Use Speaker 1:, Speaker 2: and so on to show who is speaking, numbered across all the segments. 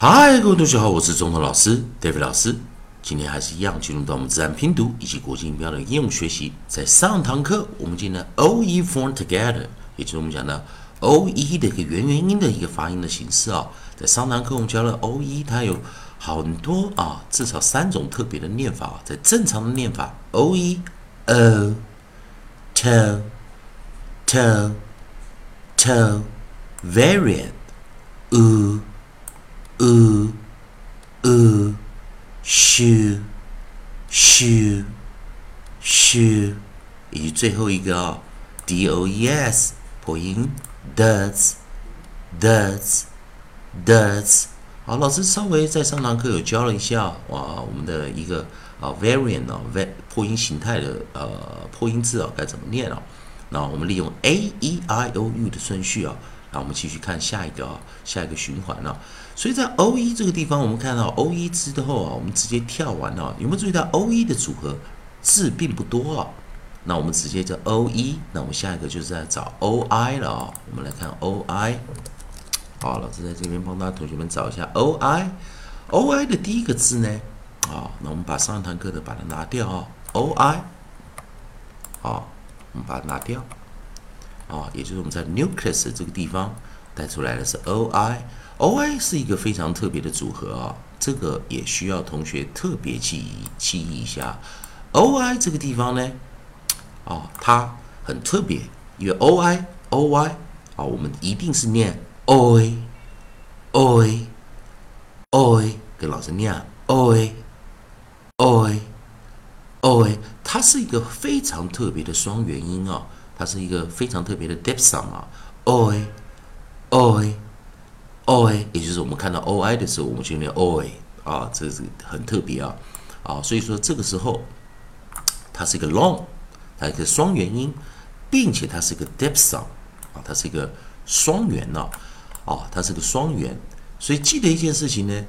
Speaker 1: 嗨，各位同学好，我是中通老师 David 老师。今天还是一样，进入到我们自然拼读以及国际音标的应用学习。在上堂课，我们进了 O E form together，也就是我们讲的 O E 的一个元元音的一个发音的形式啊。在上堂课，我们教了 O E，它有很多啊，至少三种特别的念法啊。在正常的念法 oeo tototo variant u u u shoe shoe shoe，以及最后一个啊，d o e s 破音 does does does。好，老师稍微在上堂课有教了一下哇，我们的一个啊 variant 啊 v 破音形态的呃破音字啊该怎么念啊？那我们利用 a e i o u 的顺序啊。那我们继续看下一个啊，下一个循环啊。所以在 O E 这个地方，我们看到 O E 之后啊，我们直接跳完了。有没有注意到 O E 的组合字并不多啊？那我们直接叫 O E。那我们下一个就是在找 O I 了啊。我们来看 O I。好，老师在这边帮大家同学们找一下 O I。O I 的第一个字呢？啊，那我们把上堂课的把它拿掉啊。O I。好，我们把它拿掉。啊，也就是我们在 nucleus 这个地方带出来的是 o i o i 是一个非常特别的组合啊，这个也需要同学特别记忆记忆一下。o i 这个地方呢，啊，它很特别，因为 o i o y 啊，我们一定是念 oi oi oi，跟老师念 oi oi oi，它是一个非常特别的双元音啊。它是一个非常特别的 diphthong 啊，oi，oi，oi，也就是我们看到 oi 的时候，我们就念 oi 啊，这是很特别啊，啊，所以说这个时候它是一个 long，它一个双元音，并且它是一个 diphthong 啊，它是一个双元呢，啊，它是个双元，所以记得一件事情呢，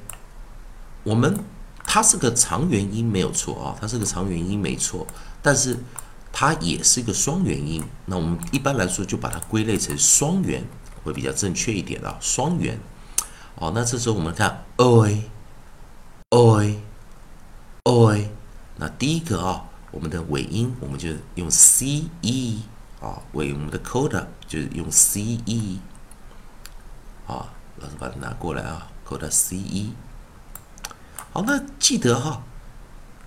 Speaker 1: 我们它是个长元音没有错啊，它是个长元音没错，但是。它也是一个双元音，那我们一般来说就把它归类成双元，会比较正确一点啊。双元，好，那这时候我们看 oi，oi，oi，那第一个啊，我们的尾音我们就用 c e 啊，尾我们的 coda 就是用 c e，啊，老师把它拿过来啊，coda c e，好，那记得哈。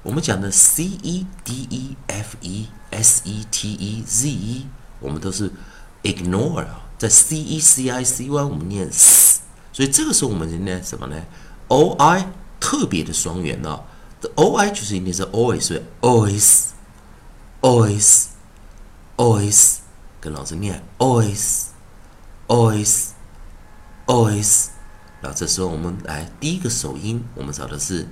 Speaker 1: 我们讲的 c e d e f e s e t e z e，我们都是 ignore 啊，在 c e c i c y 我们念 s，所以这个时候我们念什么呢？o i 特别的双元呢，o i 就是念是 always，所以 always，always，always，跟老师念 always，always，always，然后这时候我们来第一个首音，我们找的是。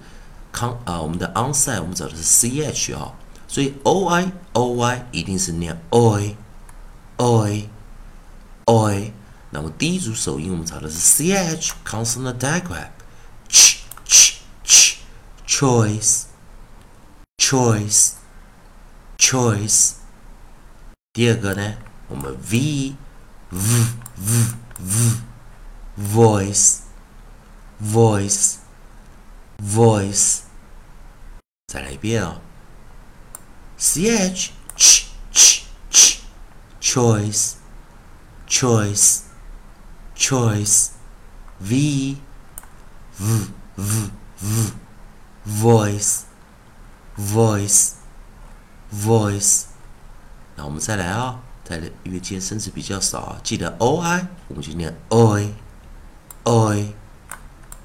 Speaker 1: 康啊，我们的 onside 我们找的是 ch 啊，所以 o i o y 一定是念 oi oi oi。那么第一组首音我们找的是 ch consonant digraph ch ch ch choice choice choice。第二个呢，我们 v v v v voice voice voice，再来一遍啊！ch ch ch ch choice choice choice v v v v voice voice voice。那我们再来啊，再来，因为今天生词比较少啊，记得 o i，我们就念 oi oi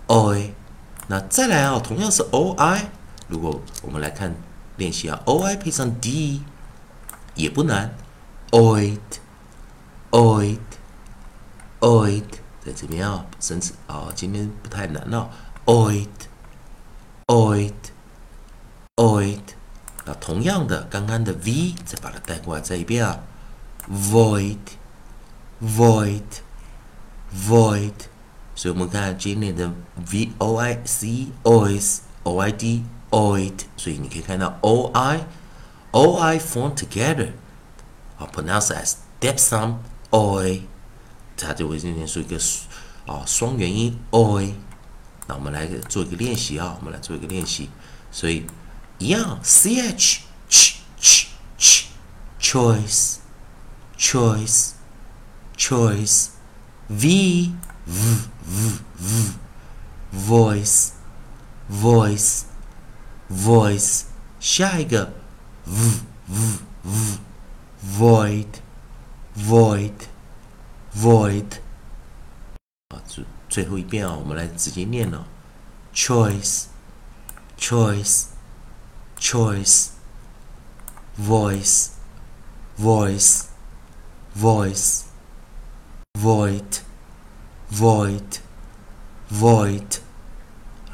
Speaker 1: oi。 那再来啊，同样是 o i，如果我们来看练习啊，o i 配上 d 也不难，oid，oid，oid，在这边啊，生词啊，今天不太难了，oid，oid，oid。那同样的，刚刚的 v 再把它带过来再一遍啊，void，void，void。所以我们看今天的 v o i c ois o i d oid，所以你可以看到 o i o i form together，啊，pronounce as diphthong oi，它就会今天说一个啊双元音 oi 那我们来做一个练习啊，我们来做一个练习。所以一样，c h ch ch ch choice choice choice v v v v voice voice voice 下一个 v v v void void void 啊，最最后一遍啊，我们来直接念了，choice choice choice voice voice voice void Void void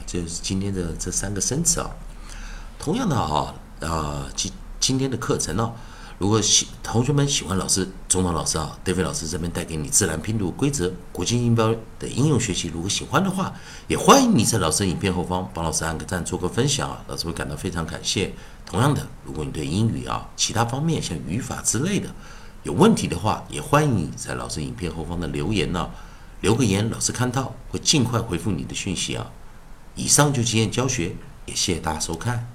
Speaker 1: 这是今天的这三个生词啊。同样的啊，啊，今今天的课程呢，如果喜同学们喜欢老师中堂老师啊，David 老师这边带给你自然拼读规则、国际音标的应用学习，如果喜欢的话，也欢迎你在老师影片后方帮老师按个赞，做个分享啊，老师会感到非常感谢。同样的，如果你对英语啊其他方面像语法之类的有问题的话，也欢迎你在老师影片后方的留言呢，留个言，老师看到会尽快回复你的讯息啊。以上就经验教学，也谢谢大家收看。